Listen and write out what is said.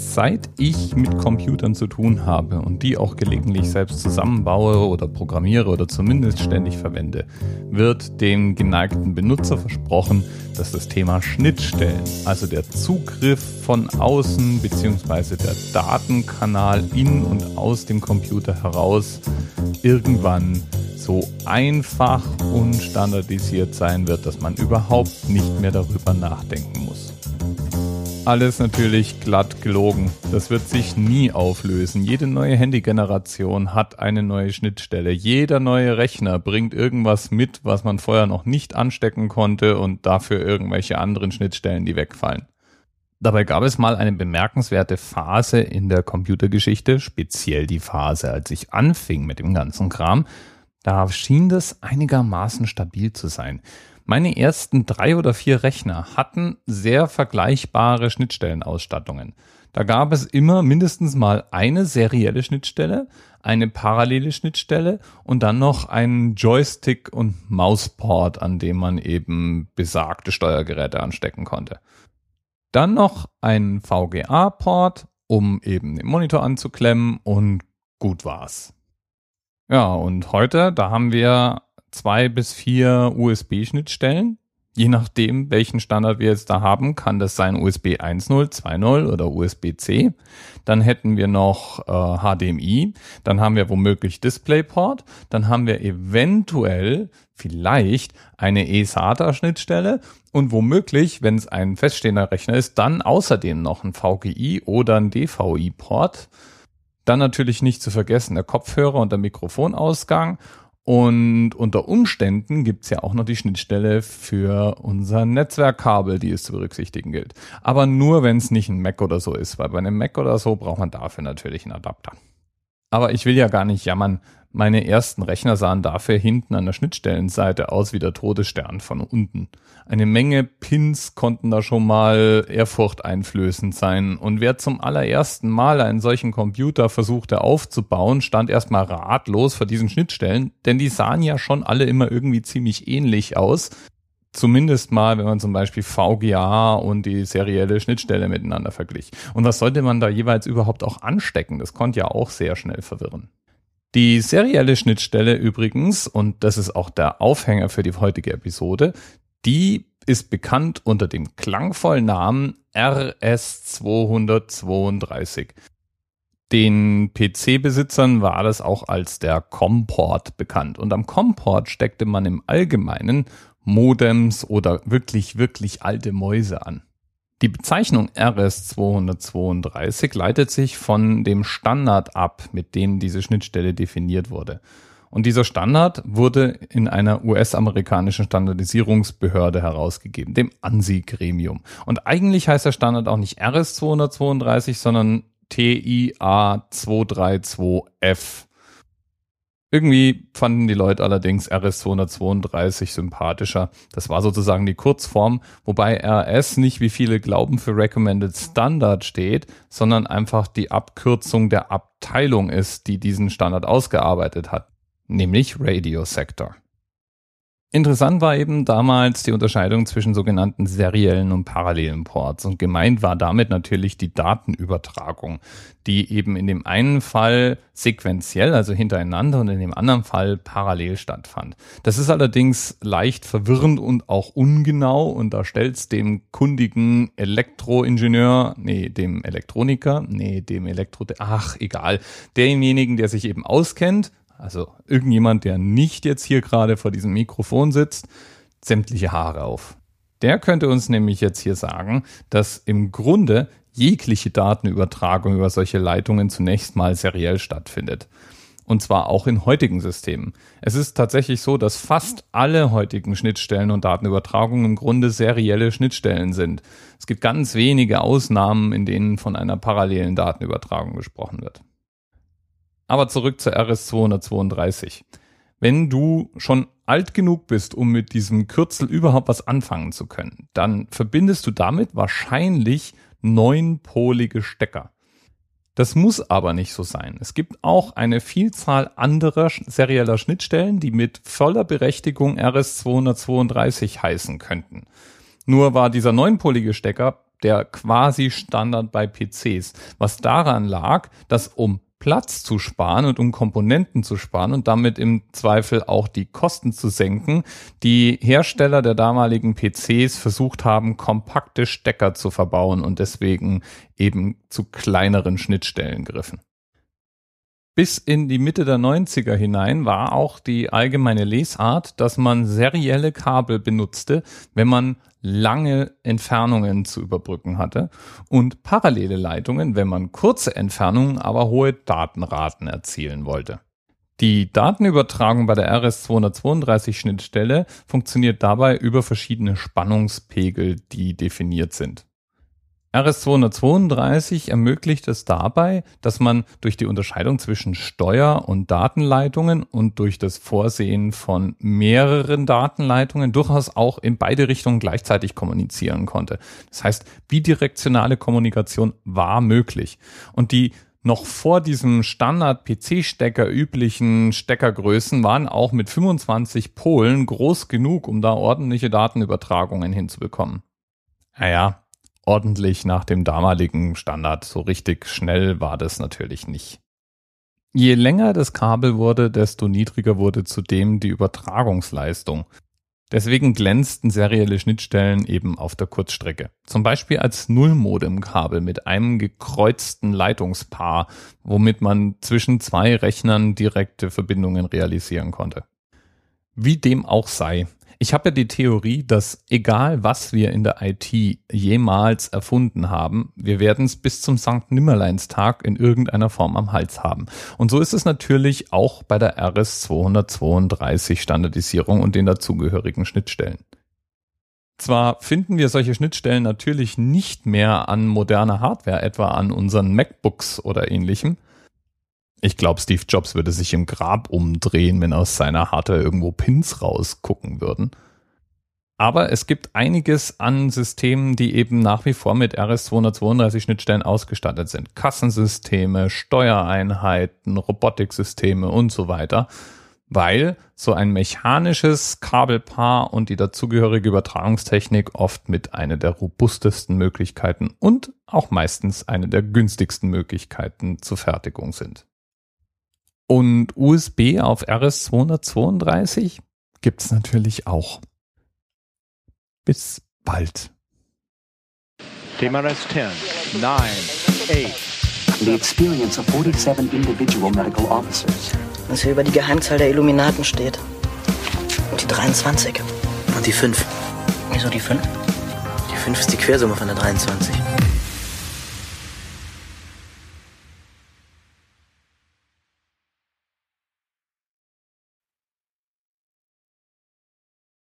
Seit ich mit Computern zu tun habe und die auch gelegentlich selbst zusammenbaue oder programmiere oder zumindest ständig verwende, wird dem geneigten Benutzer versprochen, dass das Thema Schnittstellen, also der Zugriff von außen bzw. der Datenkanal in und aus dem Computer heraus irgendwann so einfach und standardisiert sein wird, dass man überhaupt nicht mehr darüber nachdenken muss alles natürlich glatt gelogen. Das wird sich nie auflösen. Jede neue Handygeneration hat eine neue Schnittstelle. Jeder neue Rechner bringt irgendwas mit, was man vorher noch nicht anstecken konnte und dafür irgendwelche anderen Schnittstellen, die wegfallen. Dabei gab es mal eine bemerkenswerte Phase in der Computergeschichte, speziell die Phase, als ich anfing mit dem ganzen Kram. Da schien das einigermaßen stabil zu sein. Meine ersten drei oder vier Rechner hatten sehr vergleichbare Schnittstellenausstattungen. Da gab es immer mindestens mal eine serielle Schnittstelle, eine parallele Schnittstelle und dann noch einen Joystick und Mausport, an dem man eben besagte Steuergeräte anstecken konnte. Dann noch ein VGA-Port, um eben den Monitor anzuklemmen und gut war's. Ja, und heute, da haben wir zwei bis vier USB-Schnittstellen. Je nachdem, welchen Standard wir jetzt da haben, kann das sein USB 1.0, 2.0 oder USB-C. Dann hätten wir noch äh, HDMI. Dann haben wir womöglich DisplayPort. Dann haben wir eventuell vielleicht eine eSATA-Schnittstelle und womöglich, wenn es ein feststehender Rechner ist, dann außerdem noch ein VGI oder ein DVI-Port. Dann natürlich nicht zu vergessen der Kopfhörer und der Mikrofonausgang und unter Umständen gibt's ja auch noch die Schnittstelle für unser Netzwerkkabel, die es zu berücksichtigen gilt. Aber nur, wenn es nicht ein Mac oder so ist, weil bei einem Mac oder so braucht man dafür natürlich einen Adapter. Aber ich will ja gar nicht jammern. Meine ersten Rechner sahen dafür hinten an der Schnittstellenseite aus wie der Todesstern von unten. Eine Menge Pins konnten da schon mal ehrfurchteinflößend sein. Und wer zum allerersten Mal einen solchen Computer versuchte aufzubauen, stand erstmal ratlos vor diesen Schnittstellen, denn die sahen ja schon alle immer irgendwie ziemlich ähnlich aus. Zumindest mal, wenn man zum Beispiel VGA und die serielle Schnittstelle miteinander verglich. Und was sollte man da jeweils überhaupt auch anstecken? Das konnte ja auch sehr schnell verwirren. Die serielle Schnittstelle übrigens, und das ist auch der Aufhänger für die heutige Episode, die ist bekannt unter dem klangvollen Namen RS232. Den PC-Besitzern war das auch als der Comport bekannt. Und am Comport steckte man im Allgemeinen Modems oder wirklich, wirklich alte Mäuse an. Die Bezeichnung RS232 leitet sich von dem Standard ab, mit dem diese Schnittstelle definiert wurde. Und dieser Standard wurde in einer US-amerikanischen Standardisierungsbehörde herausgegeben, dem ANSI-Gremium. Und eigentlich heißt der Standard auch nicht RS232, sondern TIA232F. Irgendwie fanden die Leute allerdings RS232 sympathischer. Das war sozusagen die Kurzform, wobei RS nicht wie viele glauben für Recommended Standard steht, sondern einfach die Abkürzung der Abteilung ist, die diesen Standard ausgearbeitet hat, nämlich Radio Sector. Interessant war eben damals die Unterscheidung zwischen sogenannten seriellen und parallelen Ports und gemeint war damit natürlich die Datenübertragung, die eben in dem einen Fall sequenziell, also hintereinander und in dem anderen Fall parallel stattfand. Das ist allerdings leicht verwirrend und auch ungenau und da stellt's dem kundigen Elektroingenieur, nee, dem Elektroniker, nee, dem Elektro, ach, egal, demjenigen, der sich eben auskennt, also irgendjemand, der nicht jetzt hier gerade vor diesem Mikrofon sitzt, sämtliche Haare auf. Der könnte uns nämlich jetzt hier sagen, dass im Grunde jegliche Datenübertragung über solche Leitungen zunächst mal seriell stattfindet. Und zwar auch in heutigen Systemen. Es ist tatsächlich so, dass fast alle heutigen Schnittstellen und Datenübertragungen im Grunde serielle Schnittstellen sind. Es gibt ganz wenige Ausnahmen, in denen von einer parallelen Datenübertragung gesprochen wird. Aber zurück zur RS232. Wenn du schon alt genug bist, um mit diesem Kürzel überhaupt was anfangen zu können, dann verbindest du damit wahrscheinlich neunpolige Stecker. Das muss aber nicht so sein. Es gibt auch eine Vielzahl anderer serieller Schnittstellen, die mit voller Berechtigung RS232 heißen könnten. Nur war dieser neunpolige Stecker der quasi Standard bei PCs, was daran lag, dass um Platz zu sparen und um Komponenten zu sparen und damit im Zweifel auch die Kosten zu senken, die Hersteller der damaligen PCs versucht haben, kompakte Stecker zu verbauen und deswegen eben zu kleineren Schnittstellen griffen. Bis in die Mitte der 90er hinein war auch die allgemeine Lesart, dass man serielle Kabel benutzte, wenn man lange Entfernungen zu überbrücken hatte und parallele Leitungen, wenn man kurze Entfernungen, aber hohe Datenraten erzielen wollte. Die Datenübertragung bei der RS-232-Schnittstelle funktioniert dabei über verschiedene Spannungspegel, die definiert sind. RS232 ermöglicht es dabei, dass man durch die Unterscheidung zwischen Steuer- und Datenleitungen und durch das Vorsehen von mehreren Datenleitungen durchaus auch in beide Richtungen gleichzeitig kommunizieren konnte. Das heißt, bidirektionale Kommunikation war möglich. Und die noch vor diesem Standard-PC-Stecker üblichen Steckergrößen waren auch mit 25 Polen groß genug, um da ordentliche Datenübertragungen hinzubekommen. Naja, ordentlich nach dem damaligen Standard. So richtig schnell war das natürlich nicht. Je länger das Kabel wurde, desto niedriger wurde zudem die Übertragungsleistung. Deswegen glänzten serielle Schnittstellen eben auf der Kurzstrecke. Zum Beispiel als Nullmodem-Kabel mit einem gekreuzten Leitungspaar, womit man zwischen zwei Rechnern direkte Verbindungen realisieren konnte. Wie dem auch sei, ich habe ja die Theorie, dass egal was wir in der IT jemals erfunden haben, wir werden es bis zum St. Nimmerleinstag in irgendeiner Form am Hals haben. Und so ist es natürlich auch bei der RS 232 Standardisierung und den dazugehörigen Schnittstellen. Zwar finden wir solche Schnittstellen natürlich nicht mehr an moderner Hardware, etwa an unseren MacBooks oder ähnlichem, ich glaube, Steve Jobs würde sich im Grab umdrehen, wenn aus seiner Hardware irgendwo Pins rausgucken würden. Aber es gibt einiges an Systemen, die eben nach wie vor mit RS-232 Schnittstellen ausgestattet sind. Kassensysteme, Steuereinheiten, Robotiksysteme und so weiter. Weil so ein mechanisches Kabelpaar und die dazugehörige Übertragungstechnik oft mit einer der robustesten Möglichkeiten und auch meistens eine der günstigsten Möglichkeiten zur Fertigung sind. Und USB auf RS232 gibt's natürlich auch. Bis bald. TMRS 10, 9, 8. The experience of 47 individual medical officers. Was hier über die Geheimzahl der Illuminaten steht. Und die 23. Und die 5. Wieso die 5? Die 5 ist die Quersumme von der 23.